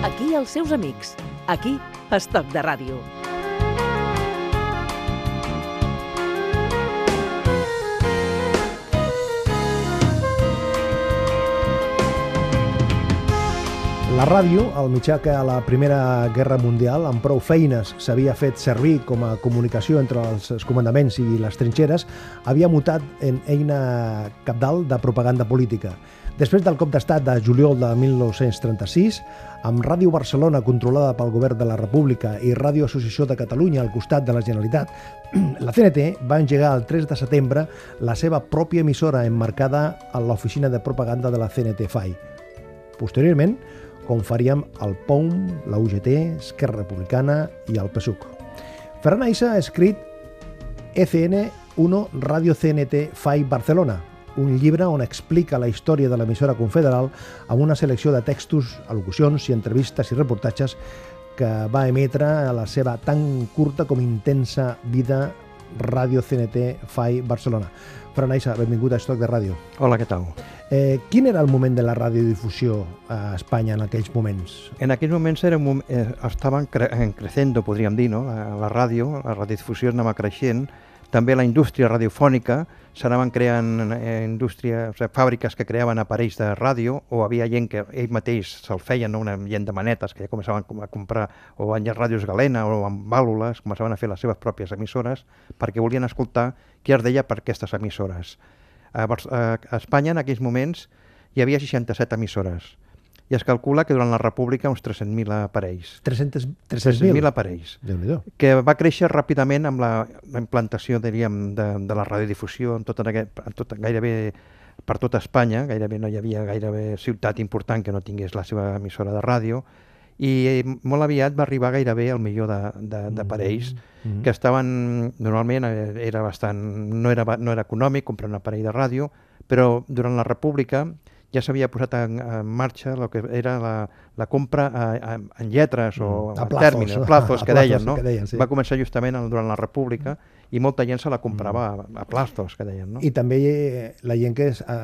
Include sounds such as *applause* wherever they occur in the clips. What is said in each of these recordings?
Aquí els seus amics. Aquí, Estoc de Ràdio. La ràdio, el mitjà que a la Primera Guerra Mundial, amb prou feines, s'havia fet servir com a comunicació entre els comandaments i les trinxeres, havia mutat en eina capdalt de propaganda política. Després del cop d'estat de juliol de 1936, amb Ràdio Barcelona controlada pel govern de la República i Ràdio Associació de Catalunya al costat de la Generalitat, *clears throat* la CNT va engegar el 3 de setembre la seva pròpia emissora emmarcada a l'oficina de propaganda de la CNT FAI. Posteriorment, com faríem el POUM, la UGT, Esquerra Republicana i el PSUC. Ferran Aissa ha escrit ECN1 Radio CNT FAI Barcelona, un llibre on explica la història de l'emissora confederal amb una selecció de textos, al·locucions i entrevistes i reportatges que va emetre a la seva tan curta com intensa vida Ràdio CNT FAI Barcelona. Fran Aissa, benvingut a Estoc de Ràdio. Hola, què tal? Eh, quin era el moment de la radiodifusió a Espanya en aquells moments? En aquells moments era un moment, eh, estaven cre crecendo, podríem dir, no? la, la ràdio, la radiodifusió anava creixent, també la indústria radiofònica, s'anaven creant eh, indústria, o sigui, fàbriques que creaven aparells de ràdio, o havia gent que ell mateix se'l feien, no? una gent de manetes, que ja començaven a comprar, o en ràdios galena, o amb vàlules, començaven a fer les seves pròpies emissores, perquè volien escoltar què es deia per aquestes emissores. A, a Espanya, en aquells moments, hi havia 67 emissores i es calcula que durant la República uns 300.000 aparells. 300.000 300 aparells. Que va créixer ràpidament amb la, la implantació, diríem, de, de la radiodifusió en tot, aquest, en tot, gairebé per tota Espanya, gairebé no hi havia gairebé ciutat important que no tingués la seva emissora de ràdio, i molt aviat va arribar gairebé al milió d'aparells mm -hmm. que estaven, normalment eh, era bastant, no era, no era econòmic comprar un aparell de ràdio, però durant la República ja s'havia posat en, en marxa el que era la, la compra a, a, en lletres mm, o a, a plazos, tèrmins, a plazos, a que deien, no? Que deien, sí. Va començar justament durant la República i molta gent se la comprava mm. a, a plazos, que deien, no? I també eh, la gent que es, a,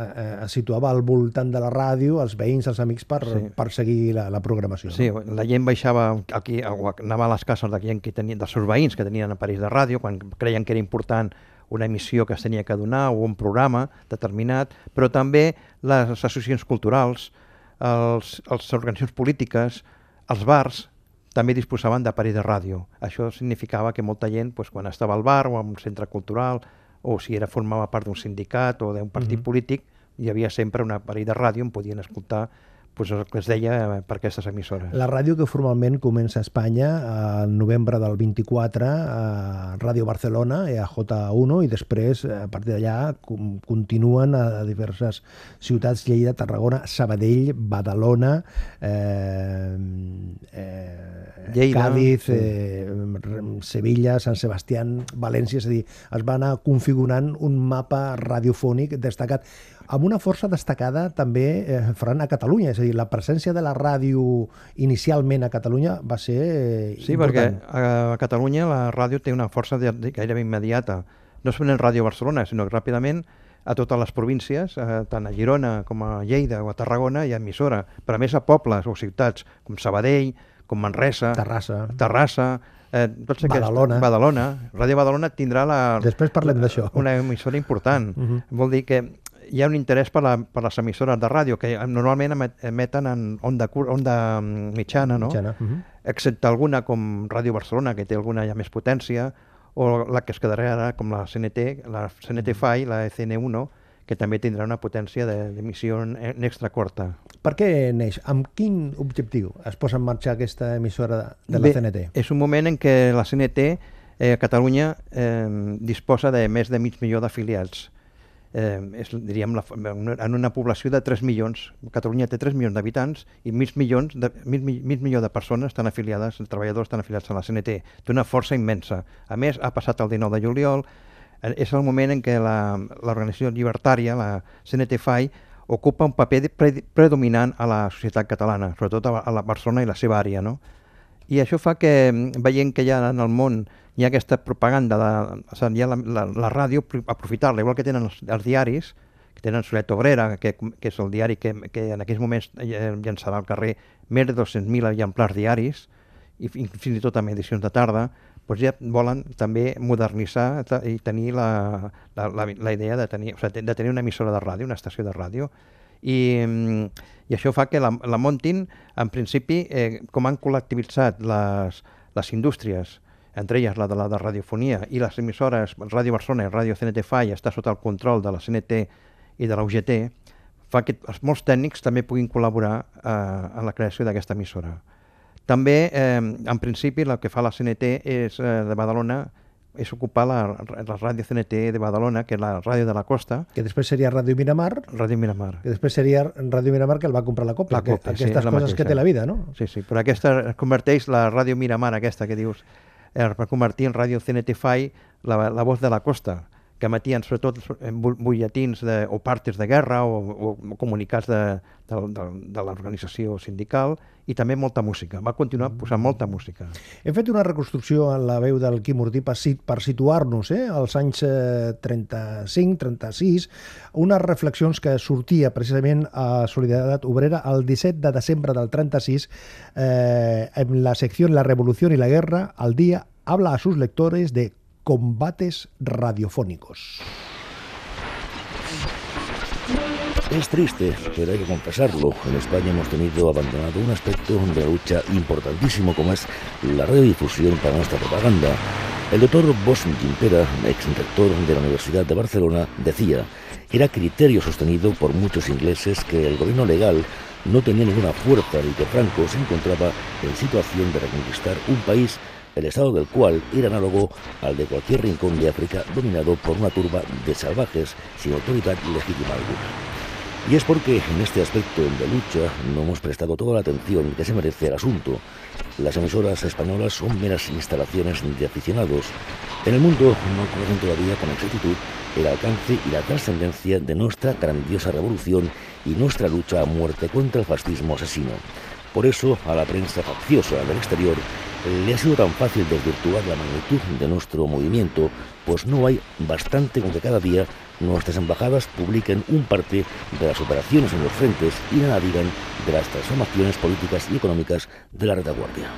a, situava al voltant de la ràdio, els veïns, els amics, per, sí. per seguir la, la programació. Sí, no? la gent baixava aquí, anava a les cases de gent que tenien, dels seus veïns que tenien aparells de ràdio, quan creien que era important una emissió que es tenia que donar o un programa determinat, però també les associacions culturals, els, les organitzacions polítiques, els bars, també disposaven d'aparell de ràdio. Això significava que molta gent, doncs, quan estava al bar o en un centre cultural, o si era formava part d'un sindicat o d'un partit uh -huh. polític, hi havia sempre un aparell de ràdio on podien escoltar pues el que es deia per aquestes emissores. La ràdio que formalment comença a Espanya al novembre del 24 a Ràdio Barcelona, a J1, i després, a partir d'allà, continuen a diverses ciutats, Lleida, Tarragona, Sabadell, Badalona, eh, eh, Lleida, Cádiz, sí. eh, Sevilla, Sant Sebastián, València, és a dir, es va anar configurant un mapa radiofònic destacat amb una força destacada també, eh, Fran, a Catalunya. És a dir, la presència de la ràdio inicialment a Catalunya va ser Sí, important. perquè a Catalunya la ràdio té una força gairebé immediata. No solament Ràdio Barcelona, sinó que ràpidament a totes les províncies, eh, tant a Girona com a Lleida o a Tarragona, hi ha emissora, però a més a pobles o ciutats com Sabadell, com Manresa, Terrassa, Terrassa eh, tots aquests, Badalona. Badalona. Ràdio Badalona tindrà la, Després parlem d'això. Una emissora important. Uh -huh. Vol dir que hi ha un interès per, la, per les emissores de ràdio, que normalment emeten en onda, onda mitjana, no? mitjana. Uh -huh. excepte alguna com Ràdio Barcelona, que té alguna ja més potència, o la que es quedarà ara, com la CNT, la CNT FAI, la ECN1, que també tindrà una potència d'emissió en extra corta. Per què neix? Amb quin objectiu es posa en marxa aquesta emissora de la Bé, CNT? És un moment en què la CNT eh, Catalunya eh, disposa de més de mig milió d'afiliats eh, és, diríem, la, en una població de 3 milions. Catalunya té 3 milions d'habitants i mig, milions de, mig, mig milió de persones estan afiliades, treballadors estan afiliats a la CNT. Té una força immensa. A més, ha passat el 19 de juliol, eh, és el moment en què l'organització llibertària, la CNT-FAI, ocupa un paper pre predominant a la societat catalana, sobretot a, a la Barcelona i la seva àrea. No? I això fa que, veient que ja en el món hi ha aquesta propaganda, de, o sigui, hi ha la, la, la ràdio, aprofitar-la, igual que tenen els, els diaris, que tenen Solet Obrera, que, que és el diari que, que en aquells moments llançarà al carrer més de 200.000 exemplars diaris, i fins i tot amb edicions de tarda, doncs ja volen també modernitzar i tenir la, la, la, la idea de tenir, o sigui, de tenir una emissora de ràdio, una estació de ràdio, i, i això fa que la, la muntin, en principi, eh, com han col·lectivitzat les, les indústries, entre elles la de la de radiofonia i les emissores Ràdio Barcelona i Ràdio CNT FAI està sota el control de la CNT i de la UGT, fa que els molts tècnics també puguin col·laborar eh, en la creació d'aquesta emissora. També, eh, en principi, el que fa la CNT és, eh, de Badalona és ocupar la, la ràdio CNT de Badalona, que és la ràdio de la costa. Que després seria Ràdio Miramar. Ràdio Miramar. Que després seria Ràdio Miramar, que el va comprar la Copa. La Copa, que, aquestes sí, coses mateixa. que té la vida, no? Sí, sí, però aquesta es converteix, la Ràdio Miramar, aquesta que dius, es va convertir en Ràdio CNT FAI, la, la voz de la costa que emetien sobretot butlletins de, o partes de guerra o, o comunicats de, de, de, de l'organització sindical i també molta música. Va continuar posant molta música. Hem fet una reconstrucció en la veu del Quim Ortí per, per situar-nos eh, als anys 35-36, eh, unes reflexions que sortia precisament a Solidaritat Obrera el 17 de desembre del 36 eh, en la secció La Revolució i la Guerra, al dia habla a sus lectores de combates radiofónicos. Es triste, pero hay que confesarlo. En España hemos tenido abandonado un aspecto de la lucha importantísimo como es la radiodifusión para nuestra propaganda. El doctor Bosch Gimpera, ex rector de la Universidad de Barcelona, decía era criterio sostenido por muchos ingleses que el gobierno legal no tenía ninguna fuerza y que Franco se encontraba en situación de reconquistar un país el estado del cual era análogo al de cualquier rincón de África dominado por una turba de salvajes sin autoridad legítima alguna. Y es porque en este aspecto de lucha no hemos prestado toda la atención que se merece el asunto. Las emisoras españolas son meras instalaciones de aficionados. En el mundo no conocen todavía con exactitud el alcance y la trascendencia de nuestra grandiosa revolución y nuestra lucha a muerte contra el fascismo asesino. Por eso, a la prensa facciosa del exterior le ha sido tan fácil desvirtuar la magnitud de nuestro movimiento, pues no hay bastante con que cada día nuestras embajadas publiquen un parte de las operaciones en los frentes y nada digan de las transformaciones políticas y econòmiques de la retaguardia.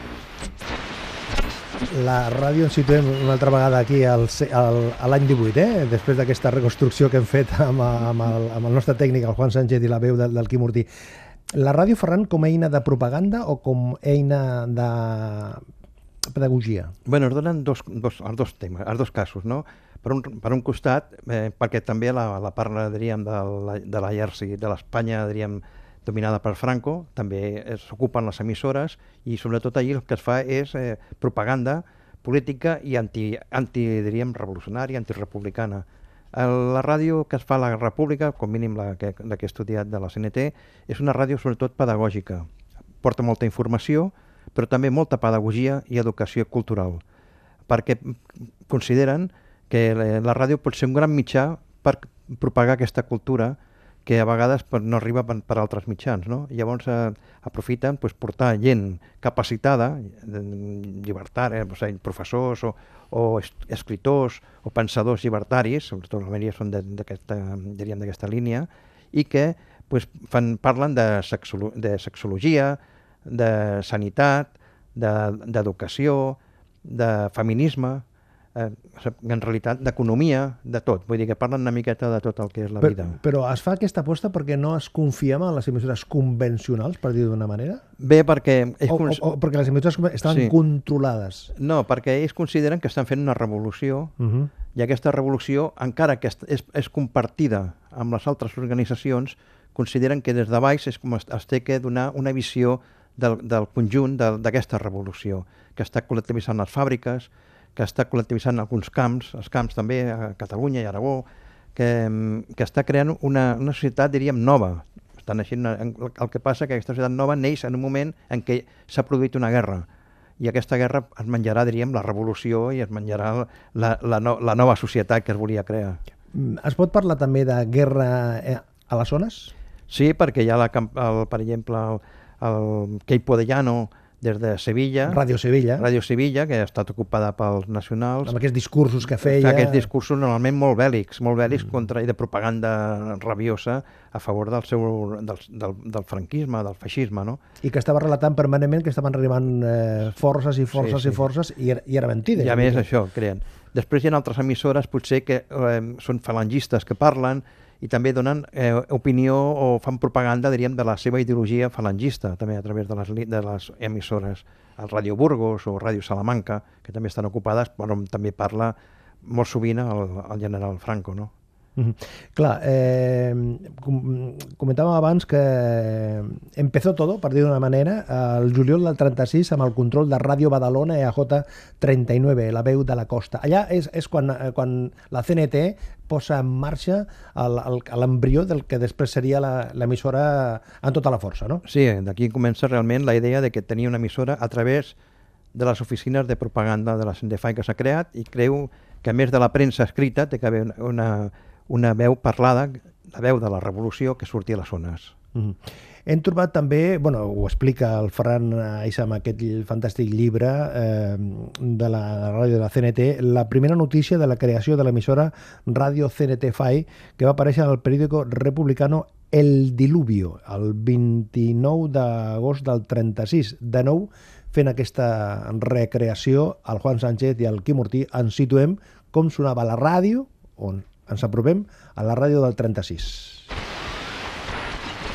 La ràdio ens situem una altra vegada aquí al, al, a l'any 18, eh? després d'aquesta reconstrucció que hem fet amb, amb, el, amb el nostre tècnic, el Juan Sánchez, i la veu del, del Quim Ortí. La ràdio, Ferran, com a eina de propaganda o com eina de pedagogia? bueno, es donen dos, dos, els dos temes, els dos casos, no? Per un, per un costat, eh, perquè també la, la part, diríem, de l'exèrcit de l'Espanya, diríem, dominada per Franco, també s'ocupen les emissores i sobretot allí el que es fa és eh, propaganda política i anti, anti diríem, revolucionària, antirepublicana. La ràdio que es fa a la República, com mínim la que, la que he estudiat de la CNT, és una ràdio sobretot pedagògica. Porta molta informació, però també molta pedagogia i educació cultural, perquè consideren que la ràdio pot ser un gran mitjà per propagar aquesta cultura que a vegades no arriba per, altres mitjans. No? Llavors eh, aprofiten pues, portar gent capacitada, llibertària, o sigui, professors o, o escriptors o pensadors llibertaris, sobretot la majoria són d'aquesta línia, i que pues, fan, parlen de, sexolo de sexologia, de sanitat, d'educació, de, de feminisme, eh, en realitat d'economia, de tot. Vull dir que parlen una miqueta de tot el que és la però, vida. Però es fa aquesta aposta perquè no es confiem en les emissores convencionals, per dir d'una manera? Bé, perquè... Ells o, o, o perquè les emissores estan sí. controlades? No, perquè ells consideren que estan fent una revolució uh -huh. i aquesta revolució, encara que és, és compartida amb les altres organitzacions, consideren que des de baix és com es, es té que donar una visió del, del conjunt d'aquesta revolució, que està col·lectivitzant les fàbriques, que està col·lectivitzant alguns camps, els camps també a Catalunya i Aragó, que, que està creant una, una societat, diríem, nova. Estan així, el que passa que aquesta societat nova neix en un moment en què s'ha produït una guerra, i aquesta guerra es menjarà, diríem, la revolució i es menjarà la, la, no, la nova societat que es volia crear. Es pot parlar també de guerra eh, a les zones? Sí, perquè hi ha, la, el, per exemple, el, el Queipo de Llano des de Sevilla. Ràdio Sevilla. Ràdio Sevilla, que ha estat ocupada pels nacionals. Amb aquests discursos que feia. Aquests discursos normalment molt bèl·lics, molt bèl·lics mm. contra, i de propaganda rabiosa a favor del, seu, del, del, del franquisme, del feixisme, no? I que estava relatant permanentment que estaven arribant eh, forces i forces sí, sí. i forces i, era, i era mentida. I a més això, creen. Després hi ha altres emissores potser que eh, són falangistes que parlen i també donen eh, opinió o fan propaganda, diríem, de la seva ideologia falangista, també a través de les, de les emissores. El Ràdio Burgos o Ràdio Salamanca, que també estan ocupades, però també parla molt sovint el, el general Franco, no? Clar, eh, com, comentàvem abans que empezó todo, per dir d'una manera, el juliol del 36 amb el control de Ràdio Badalona EAJ 39, la veu de la costa. Allà és, és quan, eh, quan la CNT posa en marxa l'embrió del que després seria l'emissora en tota la força, no? Sí, d'aquí comença realment la idea de que tenia una emissora a través de les oficines de propaganda de la CNDFAI que s'ha creat i creu que a més de la premsa escrita té que haver una, una una veu parlada, la veu de la revolució que sortia a les zones. Mm -hmm. Hem trobat també, bueno, ho explica el Ferran Aissa amb aquest fantàstic llibre eh, de la ràdio de la CNT, la primera notícia de la creació de l'emissora Ràdio CNT FAI que va aparèixer al periòdico republicano El Diluvio, el 29 d'agost del 36. De nou, fent aquesta recreació, el Juan Sánchez i el Quim Ortí ens situem com sonava la ràdio, on Ens a la radio del 36.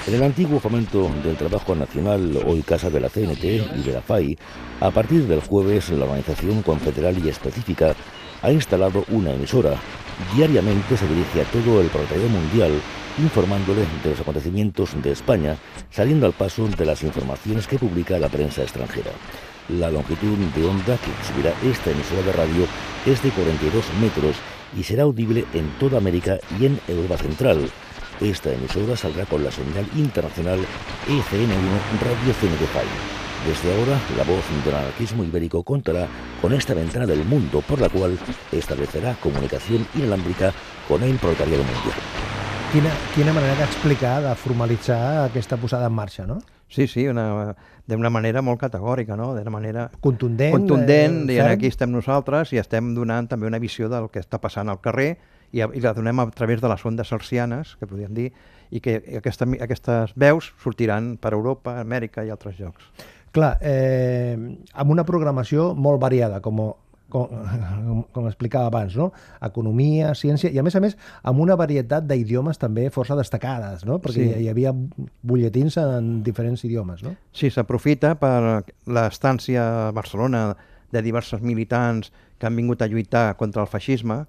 En el antiguo fomento del trabajo nacional, hoy Casa de la CNT y de la FAI, a partir del jueves la organización confederal y específica ha instalado una emisora. Diariamente se dirige a todo el proletariado mundial informándole de los acontecimientos de España, saliendo al paso de las informaciones que publica la prensa extranjera. La longitud de onda que exhibirá esta emisora de radio es de 42 metros y será audible en toda América y en Europa Central. Esta emisora saldrá con la señal internacional ECN1 Radio CNT Desde ahora, la voz del anarquismo ibérico contará con esta ventana del mundo por la cual establecerá comunicación inalámbrica con el proletariado mundial. Quina, quina manera d'explicar, de formalitzar aquesta posada en marxa, no? Sí, sí, d'una manera molt categòrica, no? d'una manera contundent, contundent eh, i aquí estem nosaltres i estem donant també una visió del que està passant al carrer i, i la donem a través de les ondes arcianes, que podríem dir, i que aquesta, aquestes veus sortiran per Europa, Amèrica i altres llocs. Clar, eh, amb una programació molt variada, com com, com explicava abans, no? economia, ciència, i a més a més amb una varietat d'idiomes també força destacades, no? perquè sí. hi, hi havia butlletins en diferents idiomes. No? Sí, s'aprofita per l'estància a Barcelona de diversos militants que han vingut a lluitar contra el feixisme,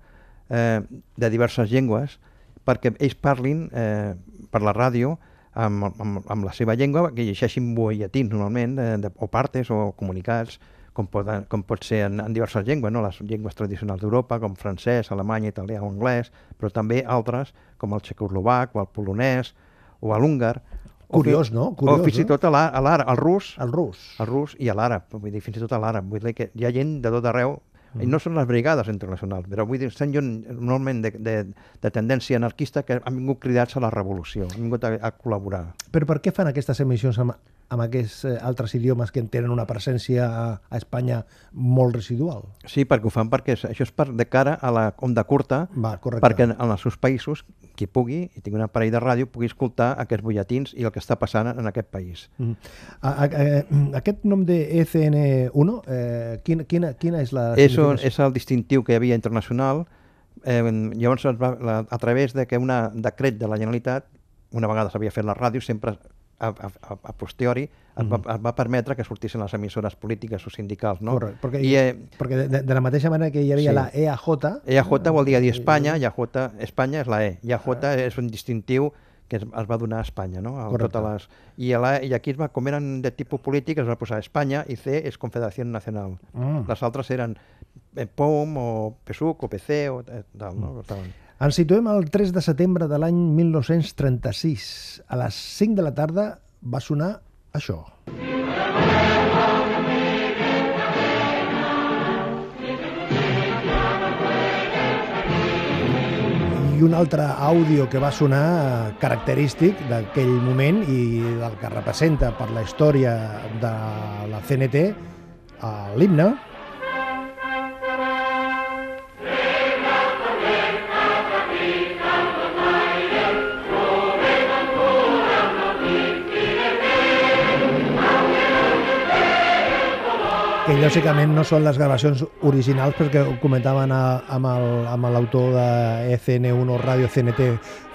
eh, de diverses llengües, perquè ells parlin eh, per la ràdio amb, amb, amb la seva llengua, que llegeixin butlletins normalment, eh, de, o partes o comunicats, com, poden, com pot ser en, en diverses llengües, no? les llengües tradicionals d'Europa, com francès, alemany, italià o anglès, però també altres, com el txecoslovac o el polonès o l'húngar. Curiós, no? Curiós, o fins i tot l'àrab, el rus. El rus. El rus i l'àrab, vull dir, fins i tot l'àrab. Vull dir que hi ha gent de tot arreu Mm. I no són les brigades internacionals, però vull dir, estan jo normalment de, de, de tendència anarquista que han vingut cridats a la revolució, han vingut a, a col·laborar. Però per què fan aquestes emissions amb, amb aquests eh, altres idiomes que tenen una presència a, a Espanya molt residual? Sí, perquè ho fan perquè això és per, de cara a la onda curta, Va, perquè en, en els seus països qui pugui, i tingui un aparell de ràdio, pugui escoltar aquests butlletins i el que està passant en aquest país. Mm. A, a, a, aquest nom de ECN1, eh, quina, quina, quina és la... És, un, és el distintiu que hi havia internacional, eh, llavors va, la, a través de que un decret de la Generalitat, una vegada s'havia fet la ràdio, sempre a, a, a posteriori es va, es va permetre que sortissin les emissores polítiques o sindicals, no? Correcte, perquè, I, eh, perquè de, de la mateixa manera que hi havia sí. la EAJ... EAJ vol dir, dir Espanya, i AJ, Espanya és la E, i AJ ah. és un distintiu que es, es va donar a Espanya, no? A totes les... I, a la, I aquí es va, com eren de tipus polític, es va posar Espanya i C és Confederació Nacional. Mm. Les altres eren eh, POM o PSUC o PC o eh, tal, no? Mm. Ens situem el 3 de setembre de l'any 1936. A les 5 de la tarda va sonar això. I un altre àudio que va sonar característic d'aquell moment i del que representa per la història de la CNT l'himne, que lògicament no són les gravacions originals perquè ho comentaven a, amb l'autor de ECN1 o Radio CNT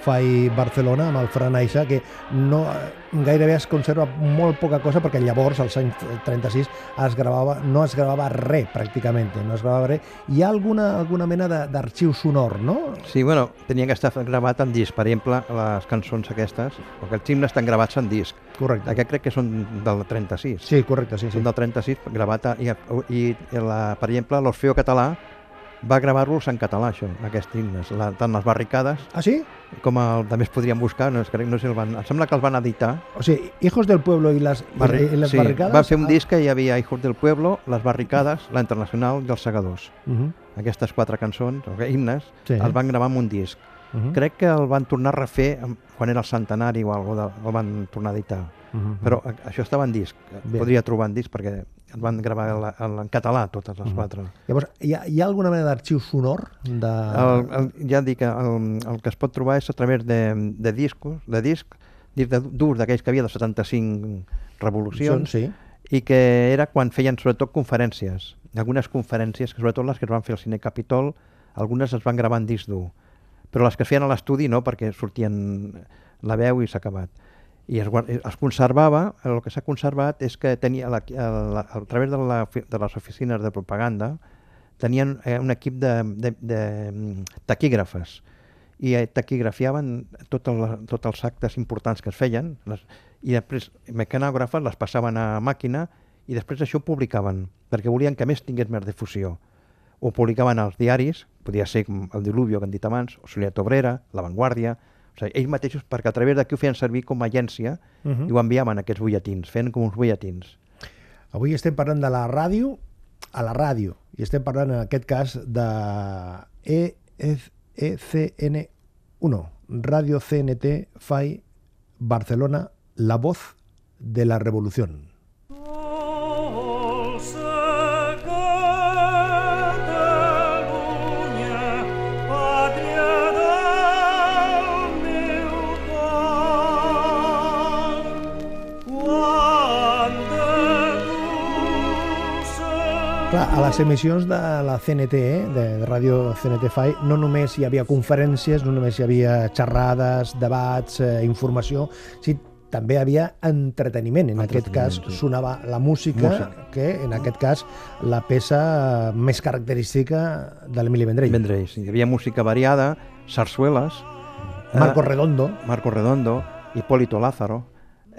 FAI Barcelona, amb el Fran Aixa, que no, gairebé es conserva molt poca cosa perquè llavors, als anys 36, es gravava, no es gravava res, pràcticament, no es gravava res. Hi ha alguna, alguna mena d'arxiu sonor, no? Sí, bueno, tenia que estar gravat en disc. Per exemple, les cançons aquestes, perquè els himnes estan gravats en disc. Correcte. Aquest crec que són del 36. Sí, correcte, sí. sí. Són del 36, gravat, i, i la, per exemple, l'Orfeo català va gravar-los en català, això, aquests himnes, la, tant les barricades... Ah, sí? Com el, també es podrien buscar, no, crec, no sé, el van, em sembla que els van editar. O sigui, Hijos del Pueblo i les, Barri i les sí, barricades... va fer un ah. disc que hi havia Hijos del Pueblo, les barricades, la Internacional i els segadors. Uh -huh. Aquestes quatre cançons, o himnes, sí. els van gravar en un disc. Uh -huh. Crec que el van tornar a refer quan era el centenari o alguna cosa, el van tornar a editar. Uh -huh. Però això estava en disc, Bé. podria trobar en disc perquè el van gravar en, en català totes les -huh. quatre. Llavors, hi ha, hi ha alguna mena d'arxiu sonor? De... El, el, ja dic, el, el que es pot trobar és a través de, de discos, de disc, durs d'aquells que havia de 75 revolucions, sí. i que era quan feien sobretot conferències, algunes conferències, que sobretot les que es van fer al Cine Capitol, algunes es van gravar en disc dur, però les que es feien a l'estudi no, perquè sortien la veu i s'ha acabat i es, es conservava, el que s'ha conservat és que tenia la, la, a través de, la, de les oficines de propaganda tenien eh, un equip de, de, de mm, taquígrafes i eh, taquigrafiaven tots el, tot els actes importants que es feien les, i després mecanògrafes les passaven a màquina i després això ho publicaven perquè volien que més tingués més difusió. Ho publicaven als diaris, podia ser el Diluvio que han dit abans, o Solidaritat Obrera, La Vanguardia, o sigui, ells mateixos, perquè a través d'aquí ho feien servir com a agència uh -huh. i ho enviaven aquests butlletins, feien com uns butlletins. Avui estem parlant de la ràdio a la ràdio i estem parlant en aquest cas de ECN1, Radio CNT FAI Barcelona, la voz de la revolución. Clar, a les emissions de la CNT, eh, de, de ràdio CNT FAI, no només hi havia conferències, no només hi havia xerrades, debats, eh, informació, sí, també hi havia entreteniment. En aquest cas sonava la música, música, que en aquest cas la peça més característica de l'Emili Vendrell. Vendrell, sí. Hi havia música variada, sarsueles... Marco eh, Redondo. Marco Redondo, Hipólito Lázaro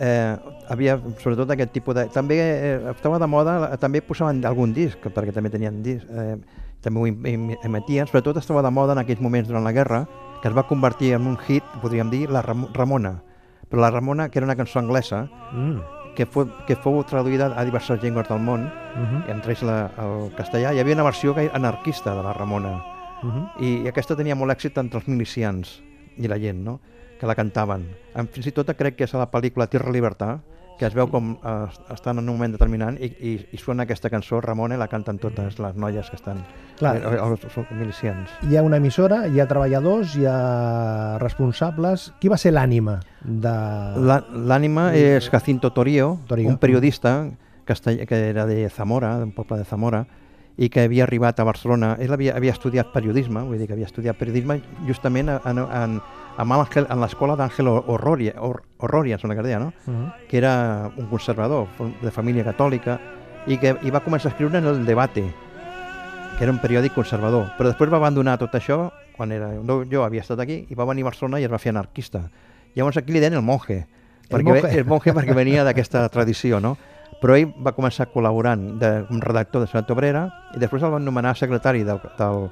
eh, havia sobretot aquest tipus de... També eh, estava de moda, també posaven algun disc, perquè també tenien disc, eh, també ho emetien, sobretot estava de moda en aquells moments durant la guerra, que es va convertir en un hit, podríem dir, la Ramona. Però la Ramona, que era una cançó anglesa, mm. que, fou, que fou traduïda a diverses llengües del món, -huh. i entre ells la, el castellà, hi havia una versió anarquista de la Ramona, uh -huh. i, i aquesta tenia molt èxit entre els milicians i la gent, no? Que la cantaven. Fins i tot crec que és a la pel·lícula Tierra Libertà, que es veu com eh, estan en un moment determinant i, i, i suena aquesta cançó, Ramona, la canten totes les noies que estan, Clar, eh, els, els milicians. Hi ha una emissora, hi ha treballadors, hi ha responsables. Qui va ser l'ànima de... L'ànima és Jacinto Torío, Torío, un periodista castell, que era de Zamora, d'un poble de Zamora, i que havia arribat a Barcelona. Ell havia, havia estudiat periodisme, vull dir que havia estudiat periodisme justament en, en, Àngel, en l'escola d'Àngel Horroria, Horroria, sembla que deia, no? Uh -huh. que era un conservador de família catòlica i que i va començar a escriure en el Debate, que era un periòdic conservador, però després va abandonar tot això quan era, no, jo havia estat aquí i va venir a Barcelona i es va fer anarquista. Llavors aquí li deien el monje, perquè, el monje, el monje perquè venia d'aquesta tradició, no? Però ell va començar col·laborant de, com redactor de Santa Obrera i després el van nomenar secretari del, del,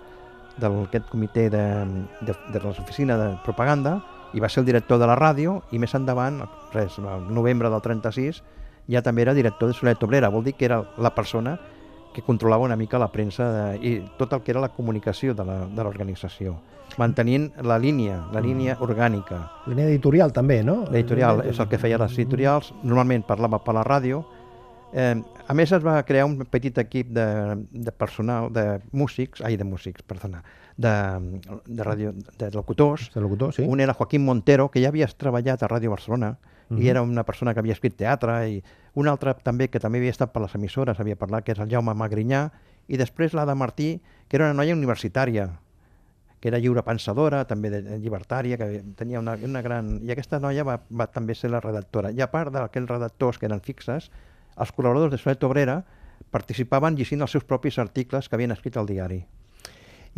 d'aquest comitè de, de, de l'oficina de propaganda i va ser el director de la ràdio i més endavant, res, el novembre del 36, ja també era director de Solet Obrera, vol dir que era la persona que controlava una mica la premsa de, i tot el que era la comunicació de l'organització, mantenint la línia, la línia orgànica. Línia editorial també, no? L'editorial és el que feia les editorials, normalment parlava per la ràdio, Eh, a més es va crear un petit equip de, de personal, de músics, ai, de músics, perdona, de, de, radio, de locutors. De locutors, sí. Un era Joaquín Montero, que ja havia treballat a Ràdio Barcelona, uh -huh. i era una persona que havia escrit teatre, i un altre també que també havia estat per les emissores, havia parlat, que és el Jaume Magrinyà, i després l'Ada Martí, que era una noia universitària, que era lliure pensadora, també de, llibertària, que tenia una, una gran... I aquesta noia va, va també ser la redactora. I a part d'aquells redactors que eren fixes, els col·laboradors de Solet Obrera participaven llegint els seus propis articles que havien escrit al diari.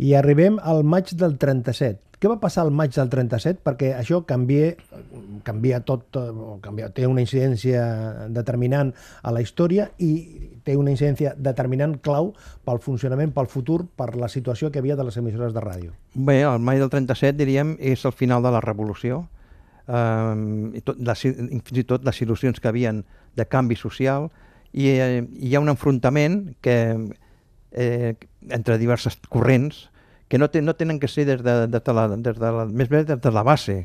I arribem al maig del 37. Què va passar al maig del 37? Perquè això canvia, canvia tot, canvia, té una incidència determinant a la història i té una incidència determinant clau pel funcionament, pel futur, per la situació que havia de les emissores de ràdio. Bé, el maig del 37, diríem, és el final de la revolució, eh, i, tot, les, fins i tot les il·lusions que havien de canvi social, i eh, hi ha un enfrontament que, eh, entre diverses corrents que no, te, no tenen que ser des de, de, de, la, des de la, més bé des de la base,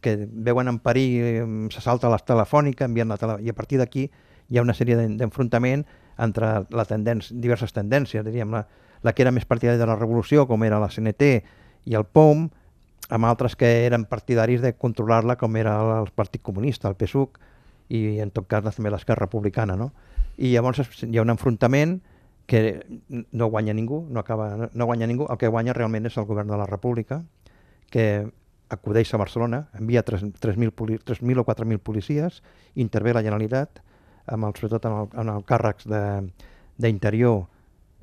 que veuen en perill, se salta la telefònica, envien la tele, i a partir d'aquí hi ha una sèrie d'enfrontament entre la tendència, diverses tendències, diríem, la, la que era més partidària de la revolució, com era la CNT i el POM, amb altres que eren partidaris de controlar-la, com era el Partit Comunista, el PSUC, i en tot cas també l'esquerra republicana. No? I llavors hi ha un enfrontament que no guanya ningú, no, acaba, no guanya ningú, el que guanya realment és el govern de la República, que acudeix a Barcelona, envia 3.000 3.000 o 4.000 policies, intervé la Generalitat, amb el, sobretot en el, en el càrrecs d'interior,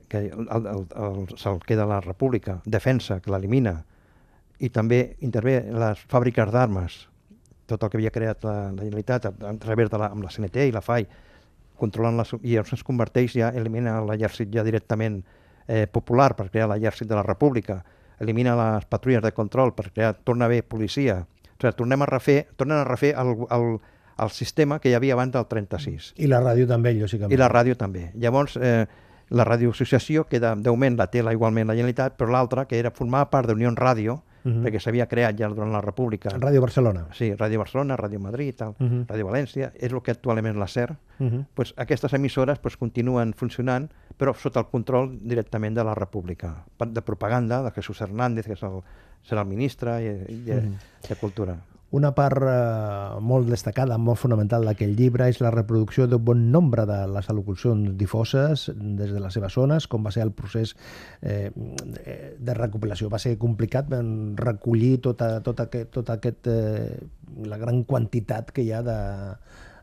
que el, el, el, se'l queda la República, defensa, que l'elimina, i també intervé les fàbriques d'armes, tot el que havia creat la, la Generalitat a, a través de la, amb la CNT i la FAI, controlant les, i llavors es converteix ja, elimina l'exèrcit ja directament eh, popular per crear l'exèrcit de la República, elimina les patrulles de control per crear, torna a haver policia, o sigui, tornem a refer, tornen a refer el, el, el sistema que hi havia abans del 36. I la ràdio també, lògicament. I la ràdio també. Llavors, eh, la radioassociació, que d'augment la té la, igualment la Generalitat, però l'altra, que era formar part d'Unió Ràdio, uh -huh. perquè s'havia creat ja durant la República. Ràdio Barcelona. Sí, Ràdio Barcelona, Ràdio Madrid, tal, uh -huh. Ràdio València, és el que actualment és la SER. Uh -huh. pues, aquestes emissores pues, continuen funcionant, però sota el control directament de la República, de propaganda, de Jesús Hernández, que és el, serà el ministre i, i, uh -huh. de Cultura. Una part eh, molt destacada, molt fonamental d'aquest llibre és la reproducció d'un bon nombre de les al·locucions difoses des de les seves zones, com va ser el procés eh, de recopilació. Va ser complicat recollir tota, tota, aquest, tota aquest, eh, la gran quantitat que hi ha de,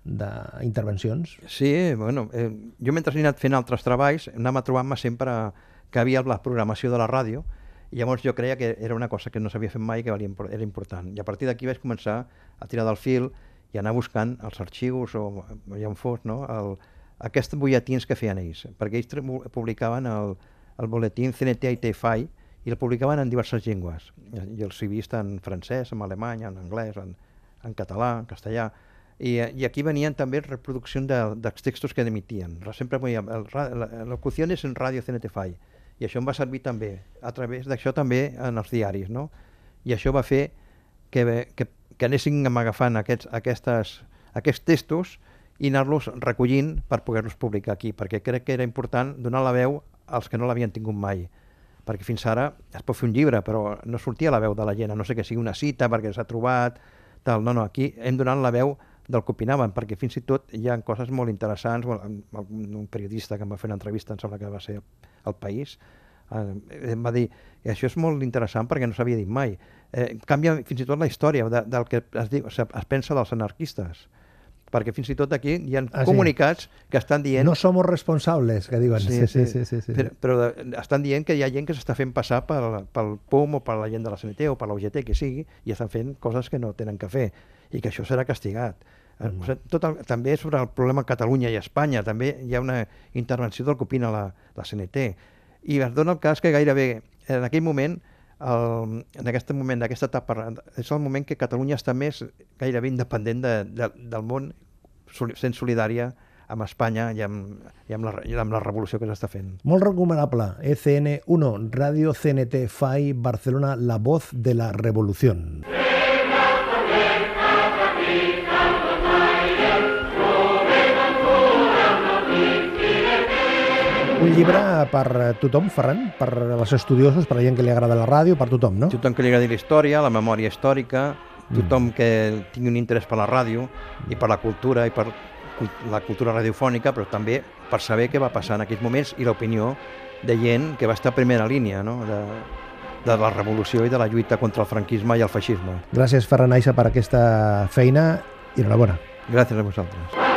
d'intervencions? Sí, bueno, eh, jo mentre he anat fent altres treballs anava trobant-me sempre que havia la programació de la ràdio i llavors jo creia que era una cosa que no s'havia fet mai i que era important. I a partir d'aquí vaig començar a tirar del fil i anar buscant els arxius o ja on fos, no? el, aquests butlletins que feien ells, perquè ells publicaven el, el boletín CNT i TFI i el publicaven en diverses llengües. I he vist en francès, en alemany, en anglès, en, en català, en castellà, i, i aquí venien també reproduccions de, dels textos que emitien. Sempre locuciones en ràdio CNT-FAI i això em va servir també, a través d'això també en els diaris, no? I això va fer que, que, que anéssim agafant aquests, aquestes, aquests textos i anar-los recollint per poder-los publicar aquí, perquè crec que era important donar la veu als que no l'havien tingut mai perquè fins ara es pot fer un llibre, però no sortia la veu de la gent, no sé que sigui una cita perquè s'ha trobat, tal. No, no, aquí hem donat la veu del que opinaven, perquè fins i tot hi ha coses molt interessants. Un periodista que em va fer una entrevista, em sembla que va ser el País, eh, em va dir i això és molt interessant perquè no s'havia dit mai. Eh, canvia fins i tot la història de, del que es, diu, es, es pensa dels anarquistes perquè fins i tot aquí hi ha ah, comunicats sí. que estan dient... No som responsables, que diuen. Sí, sí, sí. sí, sí, Però, però estan dient que hi ha gent que s'està fent passar pel, pel POM o per la gent de la CNT o per la UGT, que sigui, i estan fent coses que no tenen que fer i que això serà castigat. Eh, mm. O sigui, tot el, també sobre el problema Catalunya i Espanya, també hi ha una intervenció del que opina la, la CNT. I es dona el cas que gairebé en aquell moment, el, en aquest moment, d'aquesta etapa, és el moment que Catalunya està més gairebé independent de, de, del món sent solidària amb Espanya i amb, i amb, la, i amb la revolució que s'està fent. Molt recomanable. ECN1, Radio CNT FAI, Barcelona, la voz de la revolució. Un llibre per tothom, Ferran? Per als estudiosos, per la gent que li agrada la ràdio, per tothom, no? Tothom que li agradi la història, la memòria històrica, tothom mm. que tingui un interès per la ràdio i per la cultura i per la cultura radiofònica, però també per saber què va passar en aquells moments i l'opinió de gent que va estar a primera línia no? de, de la revolució i de la lluita contra el franquisme i el feixisme. Gràcies, Ferran Aixa, per aquesta feina i enhorabona. Gràcies a vosaltres.